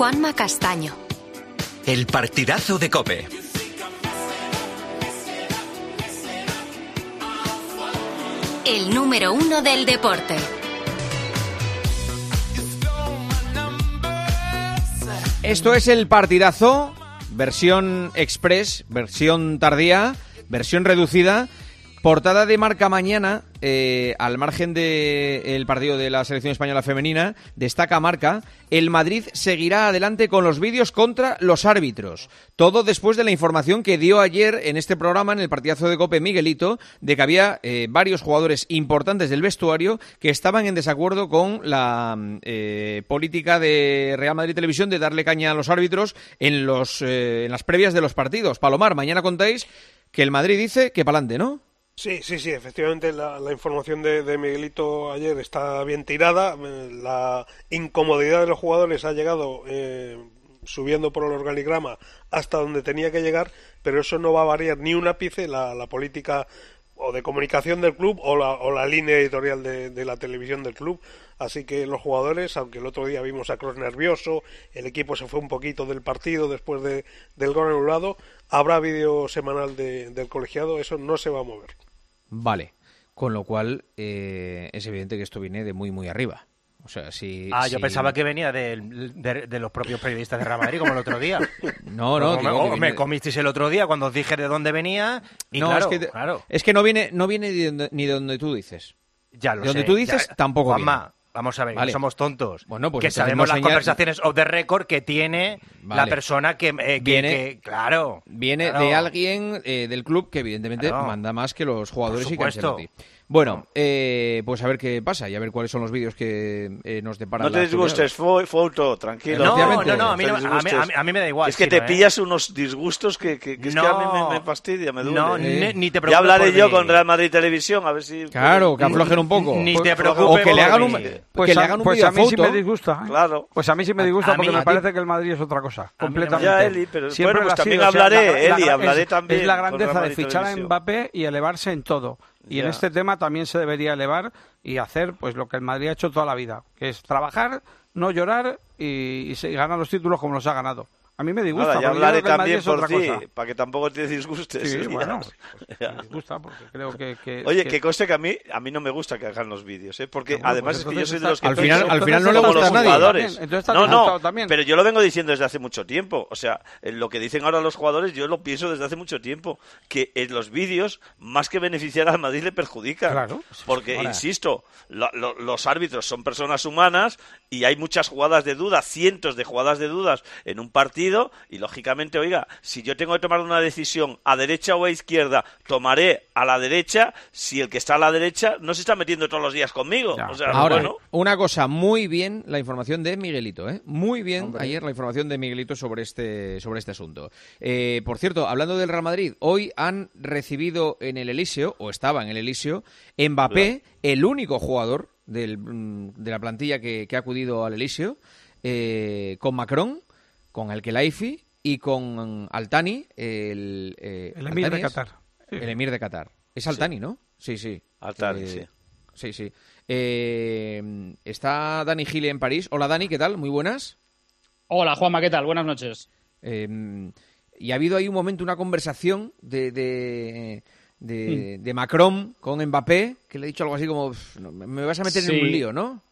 Juanma Castaño. El partidazo de Cope. El número uno del deporte. Esto es el partidazo, versión express, versión tardía, versión reducida. Portada de marca mañana, eh, al margen del partido de la selección española femenina, destaca marca, el Madrid seguirá adelante con los vídeos contra los árbitros. Todo después de la información que dio ayer en este programa, en el partidazo de Cope Miguelito, de que había eh, varios jugadores importantes del vestuario que estaban en desacuerdo con la eh, política de Real Madrid Televisión de darle caña a los árbitros en, los, en las previas de los partidos. Palomar, mañana contáis que el Madrid dice que pa'lante, ¿no? Sí, sí, sí, efectivamente la, información de, Miguelito ayer está bien tirada. La incomodidad de los jugadores ha llegado eh, subiendo por el organigrama hasta donde tenía que llegar, pero eso no va a variar ni un ápice la, la política o de comunicación del club o la, o la línea editorial de, de, la televisión del club. Así que los jugadores, aunque el otro día vimos a Cross nervioso, el equipo se fue un poquito del partido después de, del gol anulado, habrá vídeo semanal del colegiado, eso no se va a mover. Vale. Con lo cual, eh, es evidente que esto viene de muy, muy arriba. O sea, si, ah, yo pensaba que venía de, los propios periodistas de Real Madrid, como el otro día. No, no. me, comisteis el otro día cuando os dije de dónde venía. Y no, es, que, claro. es que no viene, no viene ni de donde tú dices. Ya lo de donde tú dices, tampoco Juanma, Vamos a ver, no somos tontos. Bueno, pues que sabemos las conversaciones of the record que tiene la persona que, eh, viene, claro, viene de alguien eh, del club que evidentemente manda más que los jugadores y que bueno, eh, pues a ver qué pasa y a ver cuáles son los vídeos que eh, nos deparan. No te disgustes, foto, tranquilo. No, no, no, a mí, a, mí, me da igual. Es que te ¿eh? pillas unos disgustos que, que, es que a mí me, fastidia, me duele. No, ni, te preocupes. Ya hablaré yo con Real Madrid Televisión, a ver si... Claro, que aflojen un poco. Ni te preocupes. O que le hagan un, pues que le hagan un pues a mí sí me disgusta. Claro. Pues a mí sí me disgusta porque me parece que el Madrid es otra cosa, completamente. Ya, Eli, pero bueno, pues también hablaré, Eli, hablaré también. Es la grandeza de fichar a Mbappé y elevarse en todo. Y en este tema también se debería elevar y hacer pues lo que el Madrid ha hecho toda la vida, que es trabajar, no llorar y, y ganar los títulos como los ha ganado. A mí me disgusta. ya hablaré también por ti, para que tampoco te disgustes. Sí, bueno, me disgusta porque creo que... Oye, que... conste que a mí, a mí no me gusta que hagan los vídeos, ¿eh? porque además es que yo soy de los que... Al final, al final no le gusta a nadie. no, no, pero yo lo vengo diciendo desde hace mucho tiempo. O sea, lo que dicen ahora los jugadores, yo lo pienso desde hace mucho tiempo, que en los vídeos, más que beneficiar al Madrid, le perjudica. Claro. Porque, insisto, los árbitros son personas humanas y hay muchas jugadas de duda, cientos de jugadas de dudas en un partido y lógicamente, oiga, si yo tengo que tomar una decisión a derecha o a izquierda, tomaré a la derecha si el que está a la derecha no se está metiendo todos los días conmigo. Ahora, una cosa, muy bien la información de Miguelito, ¿eh? Muy bien ayer la información de Miguelito sobre este, sobre este asunto. Eh, por cierto, hablando del Real Madrid, hoy han recibido en el Elíseo, o estaba en el Elíseo, Mbappé, el único jugador mm, de la plantilla que, ha acudido al Elíseo, eh, con Macron con el Kelaifi y con Altani, el, eh, el emir de Qatar. El emir de Qatar. Es Altani, ¿no? Sí, sí. Altani, sí. Sí, sí. Eh, está Dani Gile en París. Hola Dani, ¿qué tal? Muy buenas. Hola Juanma, ¿qué tal? Buenas noches. Em, y ha habido ahí un momento, una conversación de, de, de, mm. Macron con Mbappé, que le ha dicho algo así como, me vas a meter en un lío, ¿no?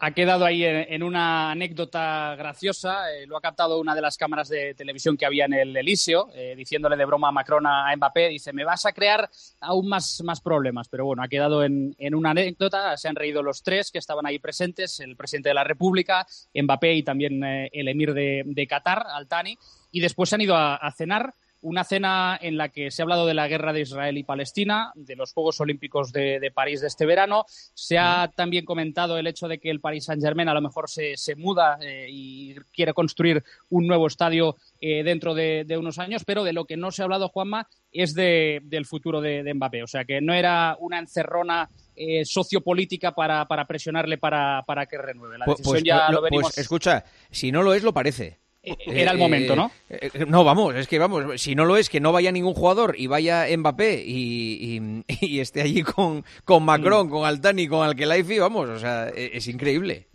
Ha quedado ahí en, una anécdota graciosa. Eh, lo ha captado una de las cámaras de televisión que había en el Elíseo, eh, diciéndole de broma a Macron a Mbappé. Dice, me vas a crear aún más, más problemas. Pero bueno, ha quedado en, una anécdota. Se han reído los tres que estaban ahí presentes, el presidente de la República, Mbappé y también eh, el emir de, de Qatar, Altani. Y después se han ido a cenar una cena en la que se ha hablado de la guerra de Israel y Palestina, de los Juegos Olímpicos de, París de este verano. Se ha también comentado el hecho de que el Paris Saint-Germain a lo mejor se, muda eh, y quiere construir un nuevo estadio eh, dentro de, unos años, pero de lo que no se ha hablado, Juanma, es del futuro de, Mbappé. O sea, que no era una encerrona eh, sociopolítica para, presionarle para, que renueve. La pues, decisión pues, ya lo, venimos... Pues, escucha, si no lo es, lo parece. Eh, era el momento, ¿no? Eh, eh, no, vamos, es que vamos, si no lo es, que no vaya ningún jugador y vaya Mbappé y, y, esté allí con, con Macron, mm. con Altani, con Alkelaifi, vamos, o sea, e, es, increíble.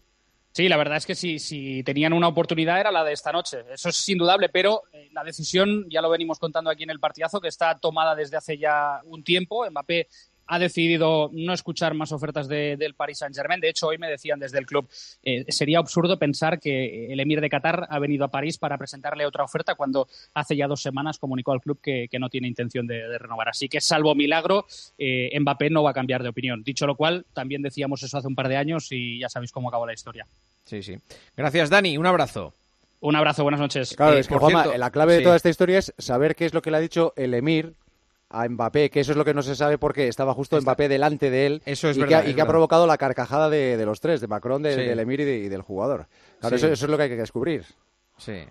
Sí, la verdad es que si, si tenían una oportunidad era la de esta noche. Eso es indudable, pero eh, la decisión, ya lo venimos contando aquí en el partidazo, que está tomada desde hace ya un tiempo. Mbappé ha decidido no escuchar más ofertas del Paris Saint-Germain. De hecho, hoy me decían desde el club, eh, sería absurdo pensar que el emir de Qatar ha venido a París para presentarle otra oferta cuando hace ya dos semanas comunicó al club que, no tiene intención de, renovar. Así que, salvo milagro, eh, Mbappé no va a cambiar de opinión. Dicho lo cual, también decíamos eso hace un par de años y ya sabéis cómo acabó la historia. Sí, sí. Gracias, Dani. Un abrazo. Un abrazo, buenas noches. Claro, es que, la clave de toda esta historia es saber qué es lo que le ha dicho el Emir a Mbappé, que eso es lo que no se sabe porque estaba justo Mbappé delante de él eso es y, verdad, que, y que ha provocado la carcajada de, los tres, de Macron, de, del Emir y, del jugador. Claro, eso, eso, es lo que hay que descubrir. Sí.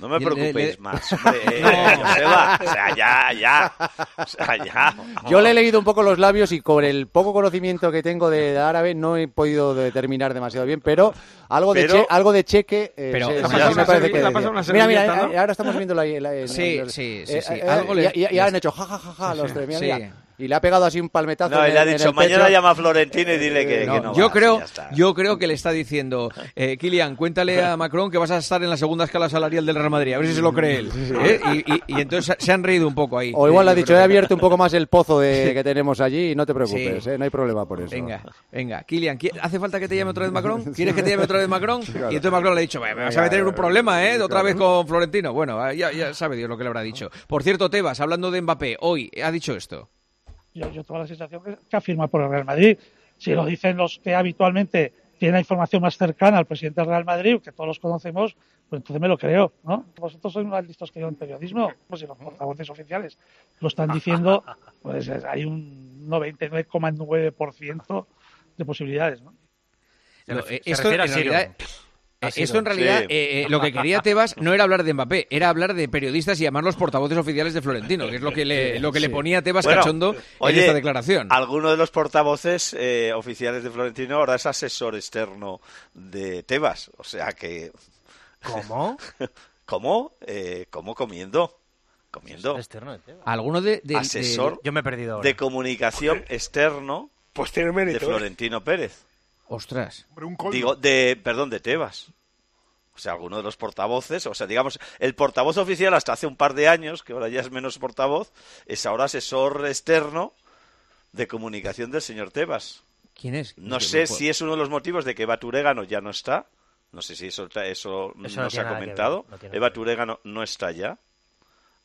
No me preocupéis más. Hombre, no. O sea, ya, ya. O sea, ya. Yo le he leído un poco los labios y con el poco conocimiento que tengo de, árabe no he podido determinar demasiado bien, pero algo de algo de cheque eh, pero me parece que mira mira eh, ahora estamos viendo la, sí, sí, sí, sí. Eh, algo le, y, han hecho ja ja ja, ja los tres mira, mira y le ha pegado así un palmetazo. No, y le ha dicho, mañana llama a Florentino y dile que no. yo, creo, yo creo que le está diciendo, eh, Kilian, cuéntale a Macron que vas a estar en la segunda escala salarial del Real Madrid, a ver si se lo cree él. ¿eh? Y, entonces se han reído un poco ahí. O igual le ha dicho, he abierto un poco más el pozo de, que tenemos allí y no te preocupes, ¿eh? no hay problema por eso. Venga, venga. Kilian, ¿hace falta que te llame otra vez Macron? ¿Quieres que te llame otra vez Macron? Y entonces Macron le ha dicho, me vas a meter un problema, ¿eh? Otra vez con Florentino. Bueno, ya, ya sabe Dios lo que le habrá dicho. Por cierto, Tebas, hablando de Mbappé, hoy ha dicho esto yo, yo tengo la sensación que, que afirma por el Real Madrid. Si lo dicen los que habitualmente tienen la información más cercana al presidente del Real Madrid, que todos los conocemos, pues entonces me lo creo, ¿no? Vosotros sois más listos que yo en periodismo, pues si los portavoces oficiales lo están diciendo, pues hay un 99,9% de posibilidades, ¿no? esto, en realidad, eh, esto en realidad, eh, eh, lo que quería Tebas no era hablar de Mbappé, era hablar de periodistas y llamarlos portavoces oficiales de Florentino, que es lo que le, lo que le ponía a Tebas cachondo en esta declaración. Alguno de los portavoces oficiales de Florentino ahora es asesor externo de Tebas, o sea que... ¿Cómo? ¿Cómo? ¿Cómo comiendo? Comiendo. Externo de ¿Alguno de, asesor Yo me he perdido de comunicación externo pues tiene mérito, de Florentino Pérez. Ostras. Digo, de, perdón, de Tebas. O sea, alguno de los portavoces, o sea, digamos, el portavoz oficial hasta hace un par de años, que ahora ya es menos portavoz, es ahora asesor externo de comunicación del señor Tebas. ¿Quién es? No sé si es uno de los motivos de que Eva Turégano ya no está. No sé si eso, eso, no, se ha comentado. Eva Turégano no está ya.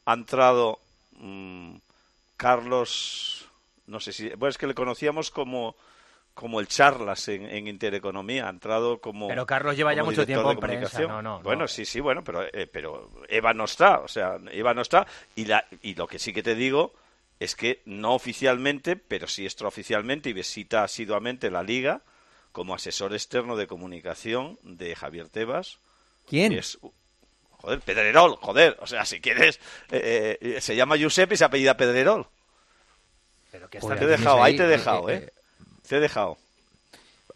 Ha entrado mm, Carlos, no sé si, bueno, es que le conocíamos como como el Charlas en, Intereconomía, ha entrado como. Pero Carlos lleva ya mucho tiempo en prensa, no, no, Bueno, sí, sí, bueno, pero, eh, pero Eva no está, o sea, Eva no está. Y, la, y lo que sí que te digo es que no oficialmente, pero sí extraoficialmente y visita asiduamente la Liga como asesor externo de comunicación de Javier Tebas. ¿Quién? Es, joder, Pedrerol, joder, o sea, si quieres, eh, eh, se llama Giuseppe y se apellida Pedrerol. Pero que te he dejado, ahí te he dejado, ¿eh? Te he dejado.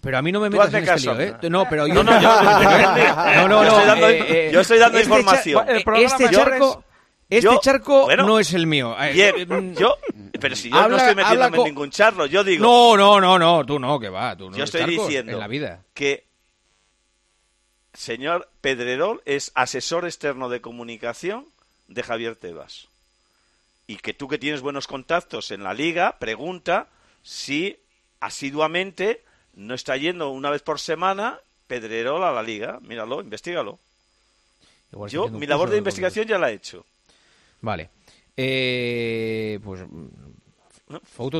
Pero a mí no me metas en este lío, ¿eh? No, pero yo... No, no, yo, no, no, yo estoy dando, eh, eh, yo estoy dando este información. este charco... Este charco no es el mío. Eh, bien, yo, pero si yo no estoy metiéndome en ningún charlo, yo digo. No, no, no, no, tú no, que va, tú no. Yo estoy diciendo en la vida. que señor Pedrerol es asesor externo de comunicación de Javier Tebas y que tú que tienes buenos contactos en la liga pregunta si asiduamente no está yendo una vez por semana Pedrerol a la liga. Míralo, investigalo. Yo, mi labor de investigación ya la he hecho. Vale. Eh, pues.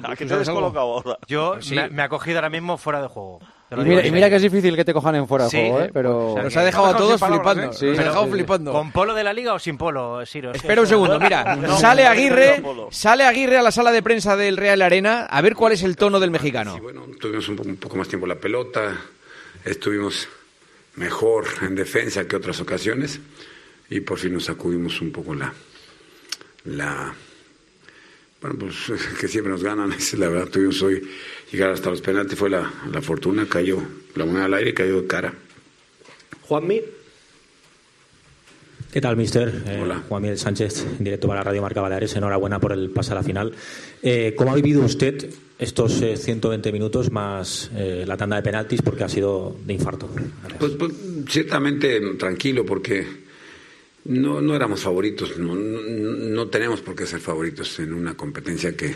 ¿A qué te has colocado ahora? Yo me, ha cogido ahora mismo fuera de juego. Y mira, que es difícil que te cojan en fuera de juego, ¿eh? Pero... nos ha dejado a todos flipando. Nos ha dejado flipando. ¿Con polo de la liga o sin polo, Siro? Espera un segundo, mira. sale Aguirre, sale Aguirre a la sala de prensa del Real Arena a ver cuál es el tono del mexicano. Sí, bueno, tuvimos un poco más tiempo la pelota, estuvimos mejor en defensa que otras ocasiones y por fin nos sacudimos un poco la... la bueno, pues que siempre nos ganan, es la verdad, tuvimos hoy llegar hasta los penaltis fue la, la fortuna, cayó la moneda al aire y cayó de cara. Juanmi. ¿Qué tal, mister? Eh, Juan Miguel Sánchez, en directo para Radio Marca Baleares. Enhorabuena por el pase a la final. Eh, ¿Cómo ha vivido usted estos 120 minutos más la tanda de penaltis? Porque ha sido de infarto. Pues, pues, ciertamente tranquilo, porque no, no éramos favoritos. No, no, tenemos por qué ser favoritos en una competencia que,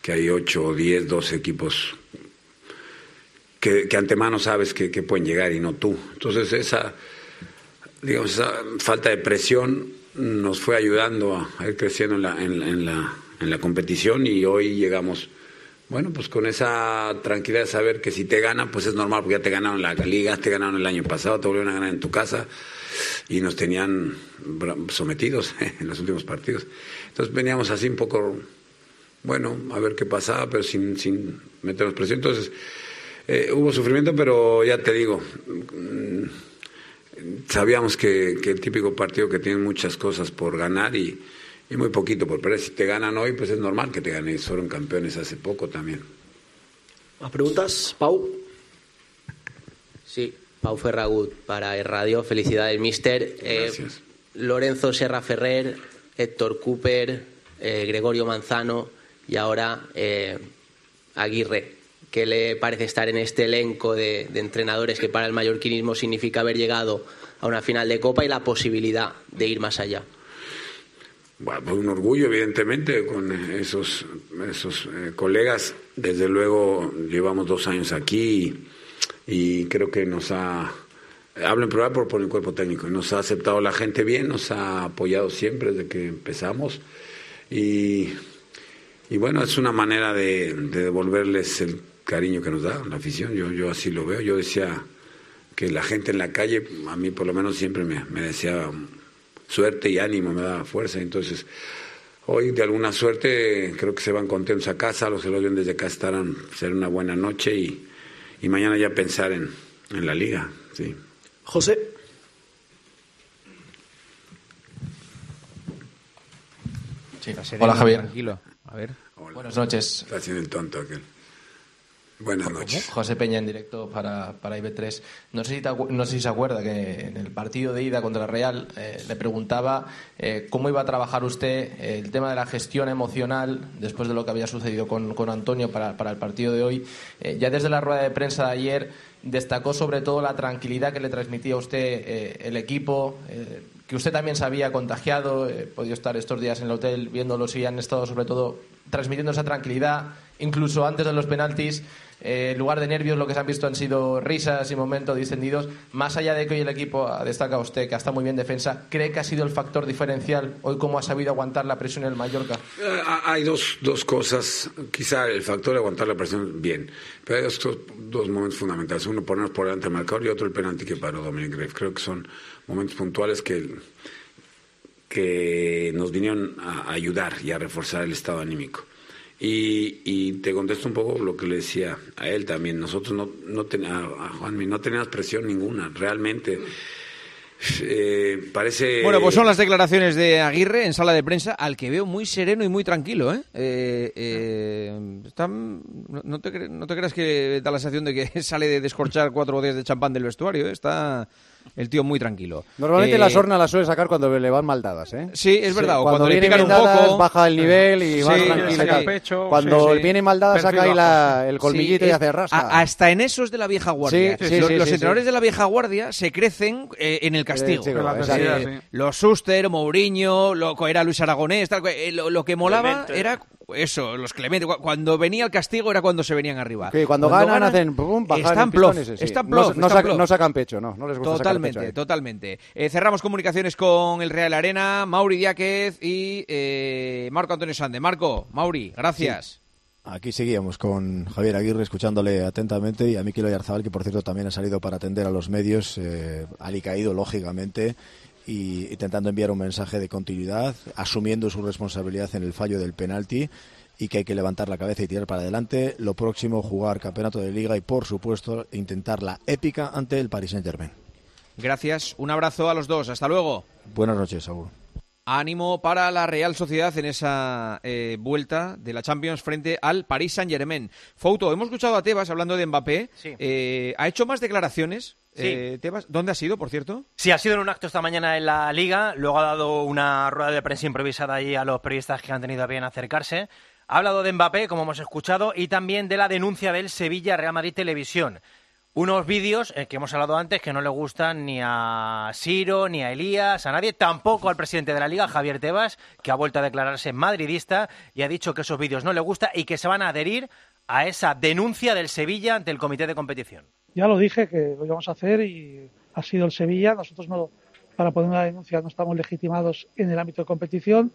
que hay 8, 10, 12 equipos que, antemano sabes que, pueden llegar y no tú. Entonces esa, digamos, esa falta de presión nos fue ayudando a, ir creciendo en la, en, la, en la competición y hoy llegamos, bueno, pues con esa tranquilidad de saber que si te ganan, pues es normal, porque ya te ganaron la liga, te ganaron el año pasado, te volvieron a ganar en tu casa y nos tenían sometidos en los últimos partidos. Entonces veníamos así un poco, bueno, a ver qué pasaba, pero sin, sin meternos presión. Entonces, eh, hubo sufrimiento, pero ya te digo, mm, sabíamos que, el típico partido que tiene muchas cosas por ganar y, muy poquito por perder. Si te ganan hoy, pues es normal que te ganen. Fueron campeones hace poco también. ¿Más preguntas? Pau. Sí, Pau Ferragut para el radio. Felicidades, mister. Eh, Gracias. Lorenzo Serra Ferrer, Héctor Cooper, eh, Gregorio Manzano y ahora Aguirre. ¿Qué le parece estar en este elenco de, entrenadores que para el mallorquinismo significa haber llegado a una final de Copa y la posibilidad de ir más allá? Bueno, pues un orgullo, evidentemente, con esos, esos eh, colegas. Desde luego, llevamos dos años aquí y, creo que nos ha. Hablo en plural por, el cuerpo técnico. Nos ha aceptado la gente bien, nos ha apoyado siempre desde que empezamos. Y, y bueno, es una manera de, de devolverles el cariño que nos da la afición, yo, yo así lo veo. Yo decía que la gente en la calle, a mí por lo menos siempre me, me decía suerte y ánimo, me da fuerza. Entonces, hoy de alguna suerte creo que se van contentos a casa, los ven desde acá estarán, ser una buena noche y, y mañana ya pensar en, en la liga. Sí. José. Hola Javier. Tranquilo. A ver. Buenas noches. Está haciendo el tonto aquel. Buenas noches. José Peña en directo para, para IB3. No sé, si no sé si se acuerda que en el partido de ida contra el Real eh, le preguntaba eh, cómo iba a trabajar usted el tema de la gestión emocional después de lo que había sucedido con, con Antonio para, para, el partido de hoy. Eh, ya desde la rueda de prensa de ayer destacó sobre todo la tranquilidad que le transmitía a usted el equipo que usted también se había contagiado, he podido estar estos días en el hotel viéndolo y han estado sobre todo transmitiendo esa tranquilidad, incluso antes de los penaltis. Eh, en lugar de nervios, lo que se han visto han sido risas y momentos distendidos. Más allá de que hoy el equipo destaca usted que ha estado muy bien defensa, ¿cree que ha sido el factor diferencial hoy cómo ha sabido aguantar la presión en el Mallorca? Eh, hay dos, dos cosas. Quizá el factor de aguantar la presión, bien. Pero hay dos, dos momentos fundamentales. Uno, ponernos por delante del marcador y otro, el penalti que paró Dominic Greff. Creo que son momentos puntuales que, que nos vinieron a ayudar y a reforzar el estado anímico. Y, te contesto un poco lo que le decía a él también. Nosotros no, no, a Juanmi, no teníamos presión ninguna, realmente. Eh, parece. Bueno, pues son las declaraciones de Aguirre en sala de prensa, al que veo muy sereno y muy tranquilo. ¿eh? eh, eh no, te, no te creas que da la sensación de que sale de descorchar cuatro botellas de champán del vestuario. Está el tío muy tranquilo. Normalmente la sorna la suele sacar cuando le van mal dadas, ¿eh? Sí, es verdad. cuando, le pican un poco... baja el nivel y va tranquilo. cuando viene mal dada, saca ahí el colmillito y hace rasca. hasta en esos de la vieja guardia. los, los entrenadores de la vieja guardia se crecen eh, en el castigo. los Suster, Mourinho, lo, era Luis Aragonés, eh, lo, que molaba era eso, los Clemente. Cuando venía el castigo era cuando se venían arriba. cuando, ganan, hacen pum, están están no, sacan pecho, no, no les gusta Totalmente, totalmente. Eh, cerramos comunicaciones con el Real Arena, Mauri Diáquez y eh, Marco Antonio Sande. Marco, Mauri, gracias. Aquí seguíamos con Javier Aguirre escuchándole atentamente y a Miquel Oyarzabal, que por cierto también ha salido para atender a los medios, eh, alicaído lógicamente y intentando enviar un mensaje de continuidad, asumiendo su responsabilidad en el fallo del penalti y que hay que levantar la cabeza y tirar para adelante. Lo próximo, jugar campeonato de liga y, por supuesto, intentar la épica ante el Paris Saint-Germain. Gracias, un abrazo a los dos, hasta luego. Buenas noches, Saúl. Ánimo para la Real Sociedad en esa eh, vuelta de la Champions frente al Paris Saint-Germain. Foto, hemos escuchado a Tebas hablando de Mbappé. Eh, ¿Ha hecho más declaraciones? Eh, Tebas, ¿Dónde ha sido, por cierto? Sí, ha sido en un acto esta mañana en la Liga. Luego ha dado una rueda de prensa improvisada ahí a los periodistas que han tenido a bien acercarse. Ha hablado de Mbappé, como hemos escuchado, y también de la denuncia del Sevilla Real Madrid Televisión unos vídeos eh, que hemos hablado antes que no le gustan ni a Siro, ni a Elías, a nadie, tampoco al presidente de la liga, Javier Tebas, que ha vuelto a declararse madridista y ha dicho que esos vídeos no le gustan y que se van a adherir a esa denuncia del Sevilla ante el comité de competición. Ya lo dije que lo íbamos a hacer y ha sido el Sevilla. Nosotros no, para poner una denuncia no estamos legitimados en el ámbito de competición.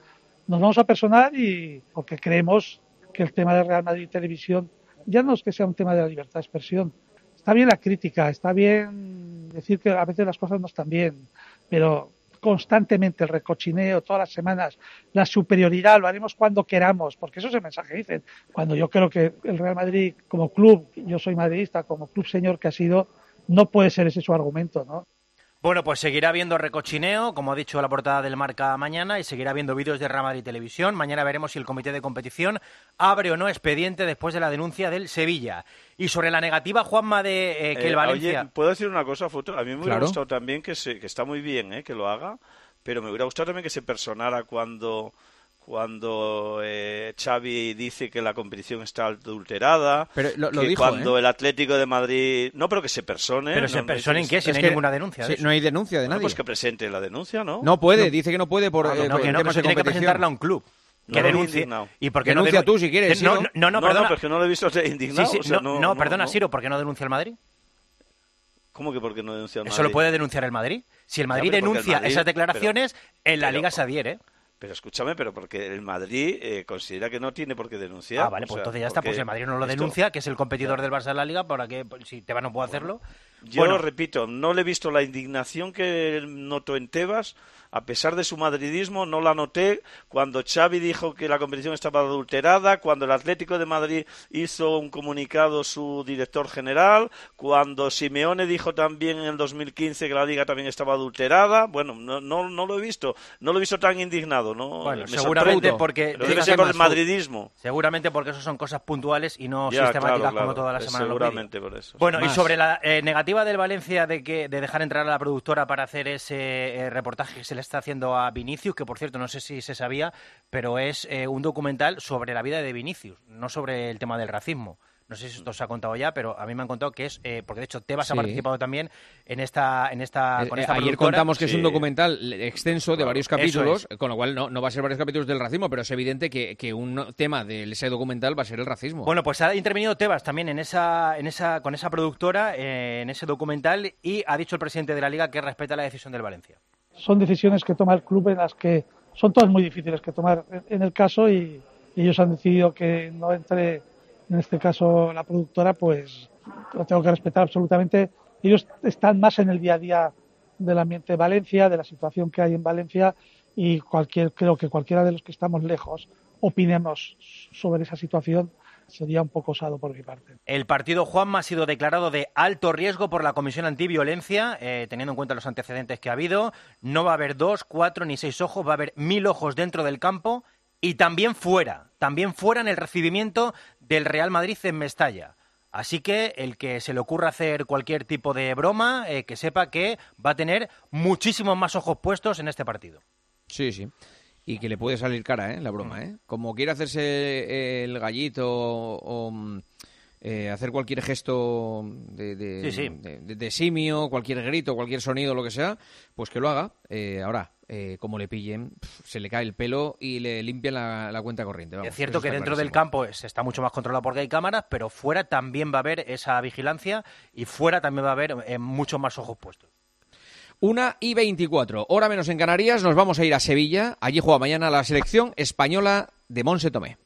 Nos vamos a personar y porque creemos que el tema de Real Madrid Televisión ya no es que sea un tema de la libertad de expresión, está bien la crítica, está bien decir que a veces las cosas no están bien, pero constantemente el recochineo, todas las semanas, la superioridad, lo haremos cuando queramos, porque eso es el mensaje dicen. Cuando yo creo que el Real Madrid como club, yo soy madridista, como club señor que ha sido, no puede ser ese su argumento, ¿no? Bueno, pues seguirá viendo recochineo, como ha dicho la portada del Marca mañana, y seguirá viendo vídeos de Rama y Televisión. Mañana veremos si el comité de competición abre o no expediente después de la denuncia del Sevilla. Y sobre la negativa, Juanma, de eh, que el eh, Valencia... Oye, ¿puedo decir una cosa, Foto? A mí me hubiera gustado también que, se, que está muy bien eh, que lo haga, pero me hubiera gustado también que se personara cuando cuando eh, Xavi dice que la competición está adulterada, pero lo, que dijo, cuando ¿eh? el Atlético de Madrid, no, pero que se persone, pero se persone en qué, si no hay ninguna denuncia, no hay denuncia de nadie, pues que presente la denuncia, ¿no? No puede, dice que no puede por, ah, eh, no, que no, que tiene que presentarla a un club. Que denuncie. Y porque denuncia no tú si quieres. No, no, no, perdona. porque no lo he visto indignado. Sí, sí, no, perdona, Siro, ¿por qué no denuncia el Madrid? ¿Cómo que porque no denuncia el Madrid? Eso lo puede denunciar el Madrid. Si el Madrid denuncia esas declaraciones, en la Liga se adhiere. Pero escúchame, pero porque el Madrid eh, considera que no tiene por qué denunciar. Ah, vale, pues entonces ya está. Pues el Madrid no lo denuncia, que es el competidor del Barça de la Liga, ¿para que pues, si Tebas no puede hacerlo? Yo lo repito, no le he visto la indignación que notó en Tebas a pesar de su madridismo, no la noté cuando Xavi dijo que la competición estaba adulterada, cuando el Atlético de Madrid hizo un comunicado su director general, cuando Simeone dijo también en el 2015 que la liga también estaba adulterada. Bueno, no, no, no lo he visto, no lo he visto tan indignado. ¿no? Bueno, seguramente porque debe ser por el madridismo. Seguramente porque eso son cosas puntuales y no sistemáticas como toda la semana. Seguramente por eso. Bueno, y sobre la eh, negativa del Valencia de que de dejar entrar a la productora para hacer ese eh, reportaje que se le está haciendo a Vinicius, que por cierto no sé si se sabía, pero es eh, un documental sobre la vida de Vinicius, no sobre el tema del racismo. No sé si esto se ha contado ya, pero a mí me han contado que es, eh, porque de hecho Tebas ha participado también en esta, en esta, eh, con esta Ayer contamos que es un documental extenso de varios capítulos, con lo cual no, no va a ser varios capítulos del racismo, pero es evidente que, que un tema de ese documental va a ser el racismo. Bueno, pues ha intervenido Tebas también en esa, en esa, con esa productora, en ese documental, y ha dicho el presidente de la liga que respeta la decisión del Valencia son decisiones que toma el club en las que son todas muy difíciles que tomar en el caso y, ellos han decidido que no entre en este caso la productora, pues lo tengo que respetar absolutamente. Ellos están más en el día a día del ambiente de Valencia, de la situación que hay en Valencia y cualquier, creo que cualquiera de los que estamos lejos opinemos sobre esa situación sería un poco osado por mi parte. El partido Juanma ha sido declarado de alto riesgo por la Comisión Antiviolencia, eh, teniendo en cuenta los antecedentes que ha habido. No va a haber dos, cuatro ni seis ojos, va a haber mil ojos dentro del campo y también fuera, también fuera en el recibimiento del Real Madrid en Mestalla. Así que el que se le ocurra hacer cualquier tipo de broma, eh, que sepa que va a tener muchísimos más ojos puestos en este partido. Sí, sí y que le puede salir cara, ¿eh? La broma, mm. ¿eh? Como quiere hacerse el gallito o, mm, eh, hacer cualquier gesto de, de, simio, cualquier grito, cualquier sonido, lo que sea, pues que lo haga. Eh, ahora, eh, como le pillen, se le cae el pelo y le limpian la, cuenta corriente. es cierto que dentro del campo se está mucho más controlado porque hay cámaras, pero fuera también va a haber esa vigilancia y fuera también va a haber muchos más ojos puestos. Una y 24, hora menos en Canarias, nos vamos a ir a Sevilla. Allí juega mañana la selección española de Monse Tomé.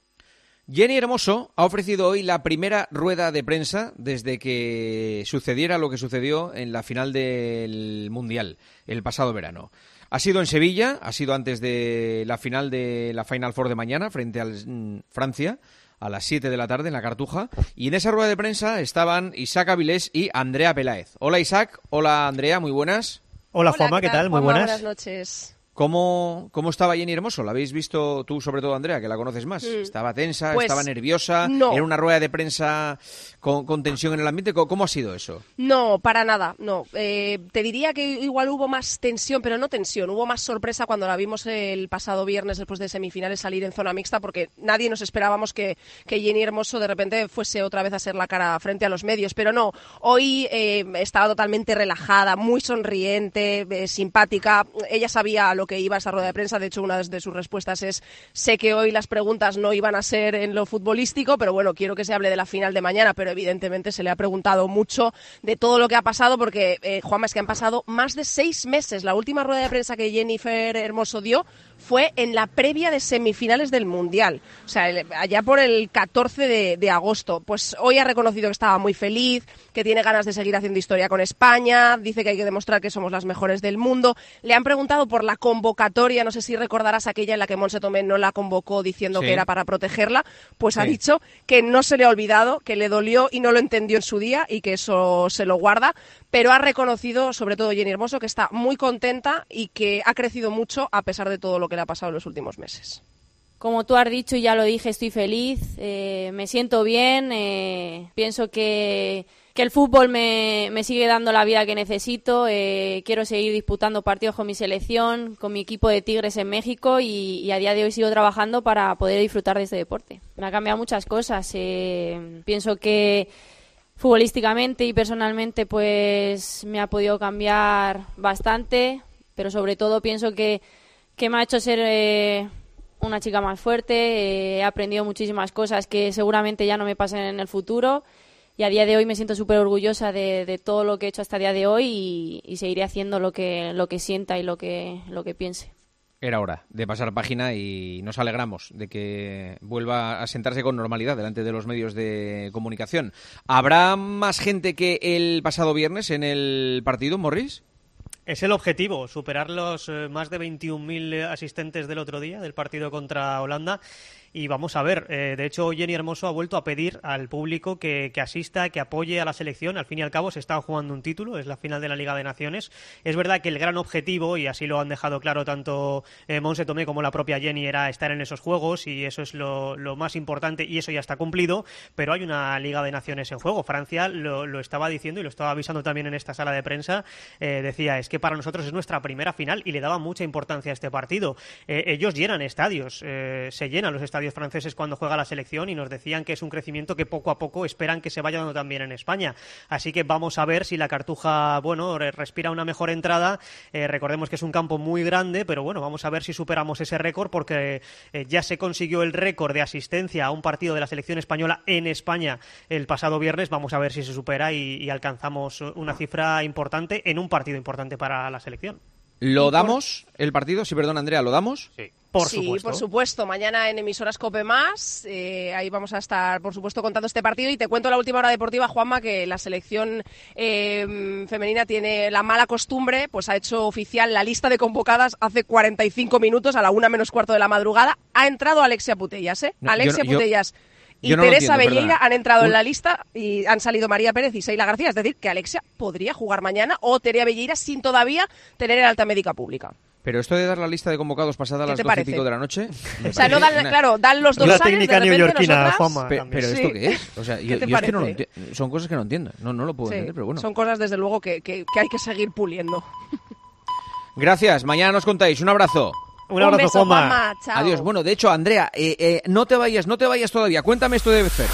Jenny Hermoso ha ofrecido hoy la primera rueda de prensa desde que sucediera lo que sucedió en la final del Mundial el pasado verano. Ha sido en Sevilla, ha sido antes de la final de la Final Four de mañana frente a mm, Francia a las 7 de la tarde en la Cartuja. Y en esa rueda de prensa estaban Isaac Avilés y Andrea Peláez. Hola Isaac, hola Andrea, muy buenas. Hola, Juanma, ¿qué tal? Muy buenas. Buenas noches. ¿Cómo, ¿Cómo estaba Jenny Hermoso? ¿La habéis visto tú, sobre todo, Andrea, que la conoces más? Mm. ¿Estaba tensa? Pues, ¿Estaba nerviosa? no. ¿Era una rueda de prensa con, con tensión en el ambiente? ¿Cómo, cómo ha sido eso? No, para nada, no. Eh, te diría que igual hubo más tensión, pero no tensión, hubo más sorpresa cuando la vimos el pasado viernes después de semifinales salir en zona mixta, porque nadie nos esperábamos que, que Jenny Hermoso de repente fuese otra vez a ser la cara frente a los medios, pero no, hoy eh, estaba totalmente relajada, muy sonriente, eh, simpática, ella sabía a que iba esa rueda de prensa, de hecho una de sus respuestas es, sé que hoy las preguntas no iban a ser en lo futbolístico, pero bueno, quiero que se hable de la final de mañana, pero evidentemente se le ha preguntado mucho de todo lo que ha pasado, porque, eh, Juanma, es que han pasado más de seis meses. La última rueda de prensa que Jennifer Hermoso dio fue en la previa de semifinales del Mundial, o sea, el- allá por el 14 de, de agosto. Pues hoy ha reconocido que estaba muy feliz, que tiene ganas de seguir haciendo historia con España, dice que hay que demostrar que somos las mejores del mundo. Le han preguntado por la convocatoria, no sé si recordarás aquella en la que Monse Tomé no la convocó diciendo Sí. que era para protegerla, pues ha dicho que no se le ha olvidado, que le dolió y no lo entendió en su día y que eso se lo guarda, pero ha reconocido, sobre todo Jenny Hermoso, que está muy contenta y que ha crecido mucho a pesar de todo lo que le ha pasado en los últimos meses. Como tú has dicho y ya lo dije, estoy feliz, eh, me siento bien, eh, pienso que, el fútbol me, sigue dando la vida que necesito, eh, quiero seguir disputando partidos con mi selección, con mi equipo de Tigres en México y, y a día de hoy sigo trabajando para poder disfrutar de este deporte. Me ha cambiado muchas cosas, pienso que futbolísticamente y personalmente pues me ha podido cambiar bastante, pero sobre todo pienso que, que me ha hecho ser eh, una chica más fuerte, eh, he aprendido muchísimas cosas que seguramente ya no me pasen en el futuro y a día de hoy me siento súper orgullosa de, de todo lo que he hecho hasta el día de hoy y, y seguiré haciendo lo que, lo que sienta y lo que, lo que piense. Era hora de pasar página y nos alegramos de que vuelva a sentarse con normalidad delante de los medios de comunicación. ¿Habrá más gente que el pasado viernes en el partido, Morris? Es el objetivo, superar los eh, más de 21.000 asistentes del otro día, del partido contra Holanda. Y vamos a ver, eh, de hecho Jenny Hermoso ha vuelto a pedir al público que, asista, que apoye a la selección. Al fin y al cabo se está jugando un título, es la final de la Liga de Naciones. Es verdad que el gran objetivo, y así lo han dejado claro tanto eh, Monse Tomé como la propia Jenny, era estar en esos juegos y eso es lo, más importante y eso ya está cumplido. Pero hay una Liga de Naciones en juego. Francia lo, estaba diciendo y lo estaba avisando también en esta sala de prensa. eh, decía, es que para nosotros es nuestra primera final y le daba mucha importancia a este partido. Eh, ellos llenan estadios, se llenan los estadios franceses cuando juega la selección y nos decían que es un crecimiento que poco a poco esperan que se vaya dando también en España. Así que vamos a ver si la Cartuja, bueno, re- respira una mejor entrada. Eh, recordemos que es un campo muy grande, pero bueno, vamos a ver si superamos ese récord porque eh, ya se consiguió el récord de asistencia a un partido de la selección española en España el pasado viernes. Vamos a ver si se supera y alcanzamos una cifra importante en un partido importante para la selección. ¿Lo damos el partido? Sí, perdón, Andrea, ¿lo damos? Sí. Por sí, supuesto. por supuesto. Mañana en emisoras Cope Más, eh, ahí vamos a estar, por supuesto, contando este partido. Y te cuento la última hora deportiva, Juanma, que la selección eh, femenina tiene la mala costumbre, pues ha hecho oficial la lista de convocadas hace 45 minutos, a la una menos cuarto de la madrugada. Ha entrado Alexia Putellas, ¿eh? No, Alexia yo- yo- Putellas. Y no Teresa entiendo, Belleira perdona. han entrado en la lista y han salido María Pérez y Seila García. Es decir, que Alexia podría jugar mañana o Terea Belleira sin todavía tener el alta médica pública. Pero esto de dar la lista de convocados pasada a ¿Qué las te 12 y pico de la noche... O sea, no dan, una- claro, dan los dos La técnica neoyorquina, Juanma. Pe- pero Sí. ¿esto qué es? O sea, yo, ¿Qué te yo es que no lo Son cosas que no entiendo. No, no lo puedo Sí, entender, pero bueno. Son cosas, desde luego, que, que- que hay que seguir puliendo. Gracias, mañana nos contáis. Un abrazo. Un abrazo, beso, Juanma. Juanma. Chao. Adiós. Bueno, de hecho, Andrea, eh, eh, no te vayas, no te vayas todavía. Cuéntame esto de Betfair.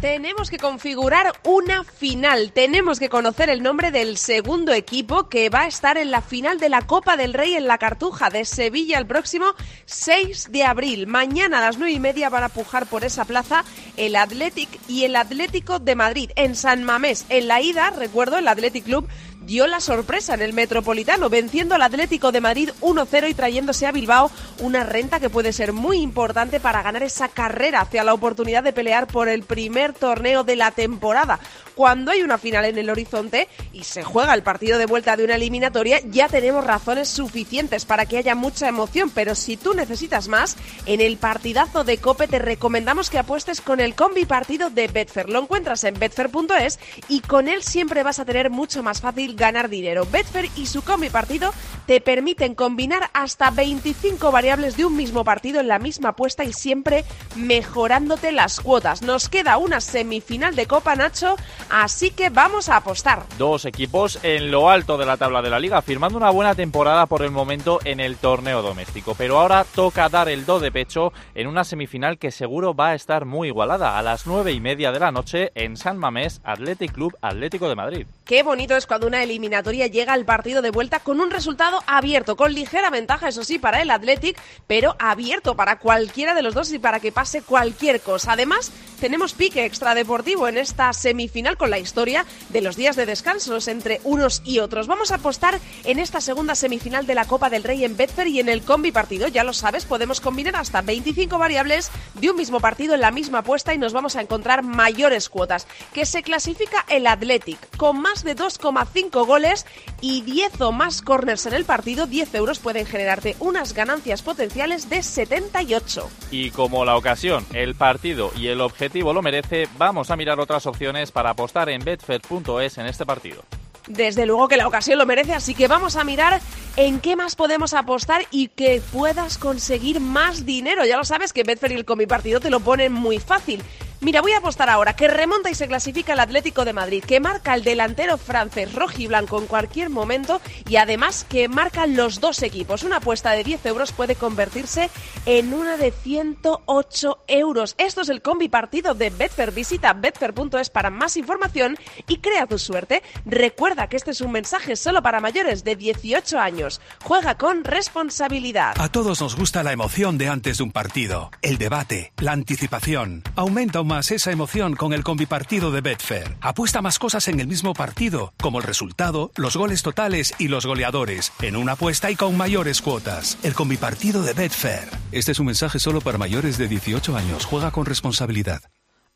Tenemos que configurar una final. Tenemos que conocer el nombre del segundo equipo que va a estar en la final de la Copa del Rey en la Cartuja de Sevilla el próximo 6 de abril. Mañana a las 9 y media van a pujar por esa plaza el Athletic y el Atlético de Madrid en San Mamés. En la ida, recuerdo, el Athletic Club dio la sorpresa en el Metropolitano, venciendo al Atlético de Madrid 1-0 y trayéndose a Bilbao una renta que puede ser muy importante para ganar esa carrera hacia la oportunidad de pelear por el primer torneo de la temporada. Cuando hay una final en el horizonte y se juega el partido de vuelta de una eliminatoria, ya tenemos razones suficientes para que haya mucha emoción. Pero si tú necesitas más, en el partidazo de Cope te recomendamos que apuestes con el combi partido de Betfair. Lo encuentras en betfair.es y con él siempre vas a tener mucho más fácil ganar dinero. Betfair y su combi partido te permiten combinar hasta 25 variables de un mismo partido en la misma apuesta y siempre mejorándote las cuotas. Nos queda una semifinal de Copa Nacho, así que vamos a apostar. Dos equipos en lo alto de la tabla de la liga, firmando una buena temporada por el momento en el torneo doméstico. Pero ahora toca dar el do de pecho en una semifinal que seguro va a estar muy igualada a las nueve y media de la noche en San Mamés, Athletic Club Atlético de Madrid. Qué bonito es cuando una eliminatoria llega al partido de vuelta con un resultado abierto, con ligera ventaja, eso sí, para el Athletic, pero abierto para cualquiera de los dos y para que pase cualquier cosa. Además, tenemos pique extradeportivo en esta semifinal con la historia de los días de descansos entre unos y otros. Vamos a apostar en esta segunda semifinal de la Copa del Rey en Betfair y en el combi partido. Ya lo sabes, podemos combinar hasta 25 variables de un mismo partido en la misma apuesta y nos vamos a encontrar mayores cuotas. Que se clasifica el Athletic con más de 2,5 goles y 10 o más corners en el partido. 10 euros pueden generarte unas ganancias potenciales de 78. Y como la ocasión, el partido y el objetivo lo merece, vamos a mirar otras opciones para apostar en betfair.es en este partido. Desde luego que la ocasión lo merece, así que vamos a mirar en qué más podemos apostar y que puedas conseguir más dinero. Ya lo sabes que Betfair y el Comi Partido te lo ponen muy fácil. Mira, voy a apostar ahora que remonta y se clasifica el Atlético de Madrid, que marca el delantero francés rojiblanco en cualquier momento y además que marcan los dos equipos. Una apuesta de 10 euros puede convertirse en una de 108 euros. Esto es el combi partido de Betfair. Visita betfair.es para más información y crea tu suerte. Recuerda que este es un mensaje solo para mayores de 18 años. Juega con responsabilidad. A todos nos gusta la emoción de antes de un partido, el debate, la anticipación. Aumenta un más esa emoción con el combipartido de Betfair. Apuesta más cosas en el mismo partido, como el resultado, los goles totales y los goleadores, en una apuesta y con mayores cuotas. El combipartido de Betfair. Este es un mensaje solo para mayores de 18 años. Juega con responsabilidad.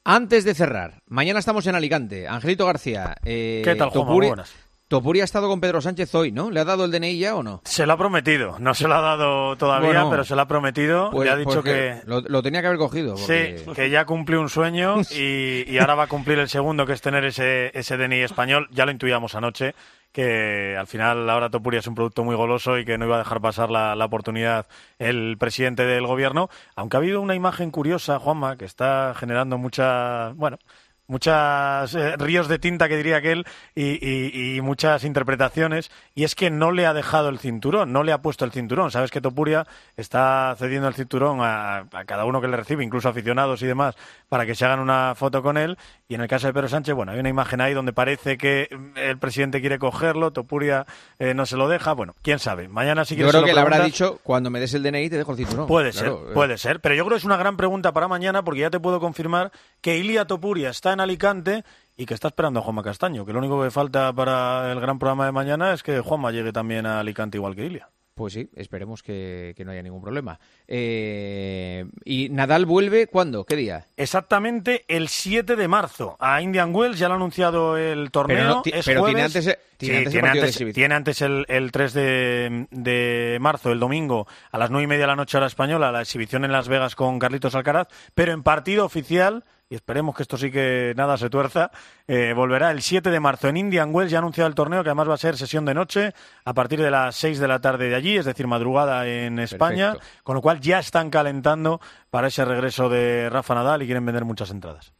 Antes de cerrar, mañana estamos en Alicante. Angelito García. Eh, ¿Qué tal, buenas. Topuri ha estado con Pedro Sánchez hoy, ¿no? ¿Le ha dado el DNI ya o no? Se lo ha prometido. No se lo ha dado todavía, Bueno, pero se lo ha prometido. Pues- Le ha dicho que... Lo, lo tenía que haber cogido. porque- Sí, que ya cumplió un sueño y, y ahora va a cumplir el segundo, que es tener ese, ese DNI español. Ya lo intuíamos anoche, que al final ahora Topuria es un producto muy goloso y que no iba a dejar pasar la, la oportunidad el presidente del gobierno. Aunque ha habido una imagen curiosa, Juanma, que está generando mucha... Bueno, muchas eh, ríos de tinta que diría aquel y, y- y muchas interpretaciones y es que no le ha dejado el cinturón, no le ha puesto el cinturón. Sabes que Topuria está cediendo el cinturón a, a cada uno que le recibe, incluso aficionados y demás, para que se hagan una foto con él. Y en el caso de Pedro Sánchez, bueno, hay una imagen ahí donde parece que el presidente quiere cogerlo, Topuria eh, no se lo deja. Bueno, quién sabe. Mañana sí que Yo se creo lo que le habrá dicho, cuando me des el DNI te dejo el cinturón. Puede Claro, ser, eh. puede ser. Pero yo creo que es una gran pregunta para mañana porque ya te puedo confirmar que Ilia Topuria está en Alicante y que está esperando a Juanma Castaño. Que lo único que falta para el gran programa de mañana es que Juanma llegue también a Alicante igual que Ilia. Pues sí, esperemos que, que no haya ningún problema. Eh, ¿Y Nadal vuelve cuándo? ¿Qué día? Exactamente el 7 de marzo a Indian Wells, ya lo ha anunciado el torneo. Pero no ti- es pero tiene antes- tiene Sí, antes el tiene partido de antes, exhibición. tiene antes el, el 3 de, de marzo, el domingo, a las 9 y media de la noche hora española, la exhibición en Las Vegas con Carlitos Alcaraz, pero en partido oficial, y esperemos que esto sí que nada se tuerza, eh, volverá el 7 de marzo en Indian Wells, ya ha anunciado el torneo, que además va a ser sesión de noche a partir de las 6 de la tarde de allí, es decir, madrugada en España, Perfecto. con lo cual ya están calentando para ese regreso de Rafa Nadal y quieren vender muchas entradas.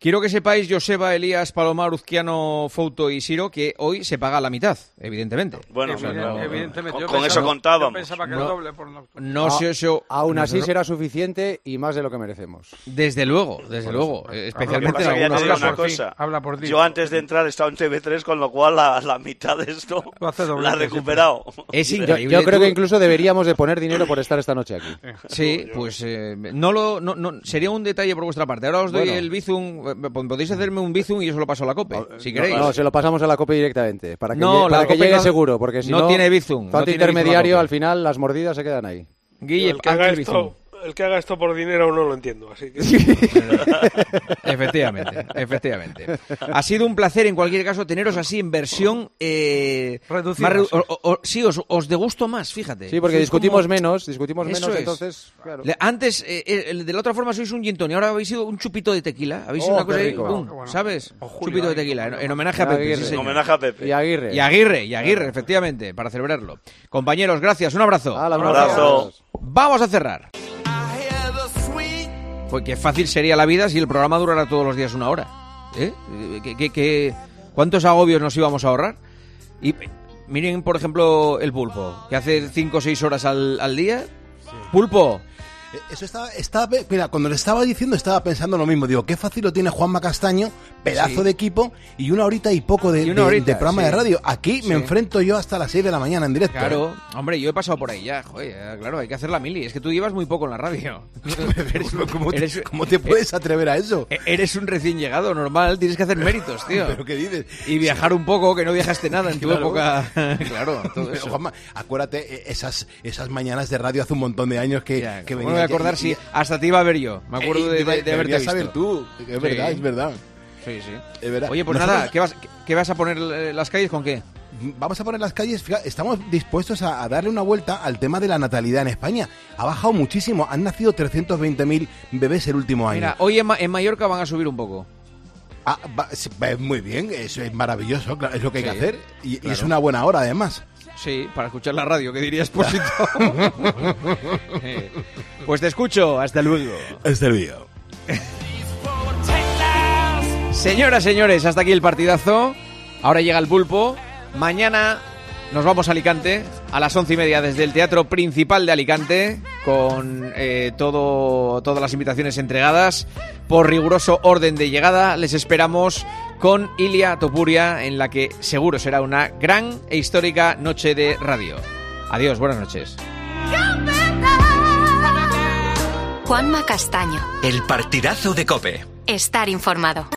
Quiero que sepáis, Joseba, Elías, Palomar, Uzquiano, Fouto y Siro, que hoy se paga la mitad, evidentemente. Bueno, O sea, Evidente- no- evidentemente, con- yo con pensaba- eso contábamos. Yo pensaba que el No. doble por. No A- sé eso. Aún así será suficiente y más de lo que merecemos. Desde luego, desde luego. eh, Especialmente en algunos casos. una cosa. Habla por ti. Yo antes de entrar estaba en TV3, con lo cual la, la mitad de esto Lo hace la he recuperado. Es increíble. yo creo que incluso deberíamos de poner dinero por estar esta noche aquí. Sí, pues eh, no lo, no, no- sería un detalle por vuestra parte. Ahora os doy Bueno. el Bizum. Eh, Podéis hacerme un Bizum y yo se lo paso a la COPE, si queréis. No, se lo pasamos a la COPE directamente, para que, No, llegue, la para que COPE llegue no- seguro, porque si no no, tiene Bizum, no tanto intermediario, al final las mordidas se quedan ahí. Guille, el que haga haz el esto, el que haga esto por dinero aún no lo entiendo, así que... efectivamente, efectivamente. Ha sido un placer, en cualquier caso, teneros así en versión... Eh, Reducida. más redu- o- o- sí, os, os de gusto más, fíjate. Sí, porque Sois discutimos como- menos, discutimos Eso menos, es. entonces, claro. Le- Antes, eh, eh, de la otra forma sois un gin tonic, ahora habéis sido un chupito de tequila. Habéis sido Oh, una cosa ahí, rico. Qué bueno. ¿sabes? Julio chupito de tequila, en, en homenaje Y a Pepe. Aguirre. sí, señor. Homenaje a Pepe. Y Aguirre. Y Aguirre, y Aguirre, efectivamente, para celebrarlo. Compañeros, gracias, un abrazo. Un abrazo. Vamos a cerrar. Pues qué fácil sería la vida si el programa durara todos los días una hora. ¿Eh? ¿Qué, qué- qué- cuántos agobios nos íbamos a ahorrar? Y miren, por ejemplo, el pulpo, que hace 5 o 6 horas al, al día. Pulpo, Eh, Eso estaba, estaba, mira, cuando le estaba diciendo estaba pensando lo mismo. Digo, qué fácil lo tiene Juanma Castaño, pedazo Sí. de equipo y una horita y poco de, Y una de- horita, de programa sí. de radio. Aquí Sí. me enfrento yo hasta las 6 de la mañana en directo. Claro, hombre, yo he pasado por ahí ya, joder, ya, claro, hay que hacer la mili. Es que tú llevas muy poco en la radio. Eres ¿Cómo, te, eres- cómo te puedes atrever a eso? e- Eres un recién llegado, normal, tienes que hacer méritos, tío. ¿Pero qué dices? Y viajar un poco, que no viajaste nada en tu Claro. época. claro, todo eso. Juanma, acuérdate eh, esas, esas mañanas de radio hace un montón de años que, que ¿Cómo me voy a acordar si hasta te iba a ver yo? Me acuerdo Eh, de, de- de haberte visto. saber tú, es verdad, es verdad. Sí, sí. Es verdad. Oye, pues Nosotros- nada, ¿qué vas, qué- vas a poner eh, las calles con qué? Vamos a poner las calles, fija- estamos dispuestos a, darle una vuelta al tema de la natalidad en España. Ha bajado muchísimo, han nacido 320.000 bebés el último año. Mira, hoy en, Ma- en Mallorca van a subir un poco. Ah, va- muy bien, eso es maravilloso, claro, es lo que hay Sí, que hacer. Y, es una buena hora, además. Sí, para escuchar la radio, ¿qué dirías, Pósito? Eh, pues te escucho, hasta luego. Este vídeo. Señoras, señores, hasta aquí el partidazo. Ahora llega el pulpo. Mañana nos vamos a Alicante a las once y media desde el Teatro Principal de Alicante con eh, todo, todas las invitaciones entregadas por riguroso orden de llegada. Les esperamos con Ilia Topuria en la que seguro será una gran e histórica noche de radio. Adiós, buenas noches. Juanma Castaño. El partidazo de Cope. Estar informado.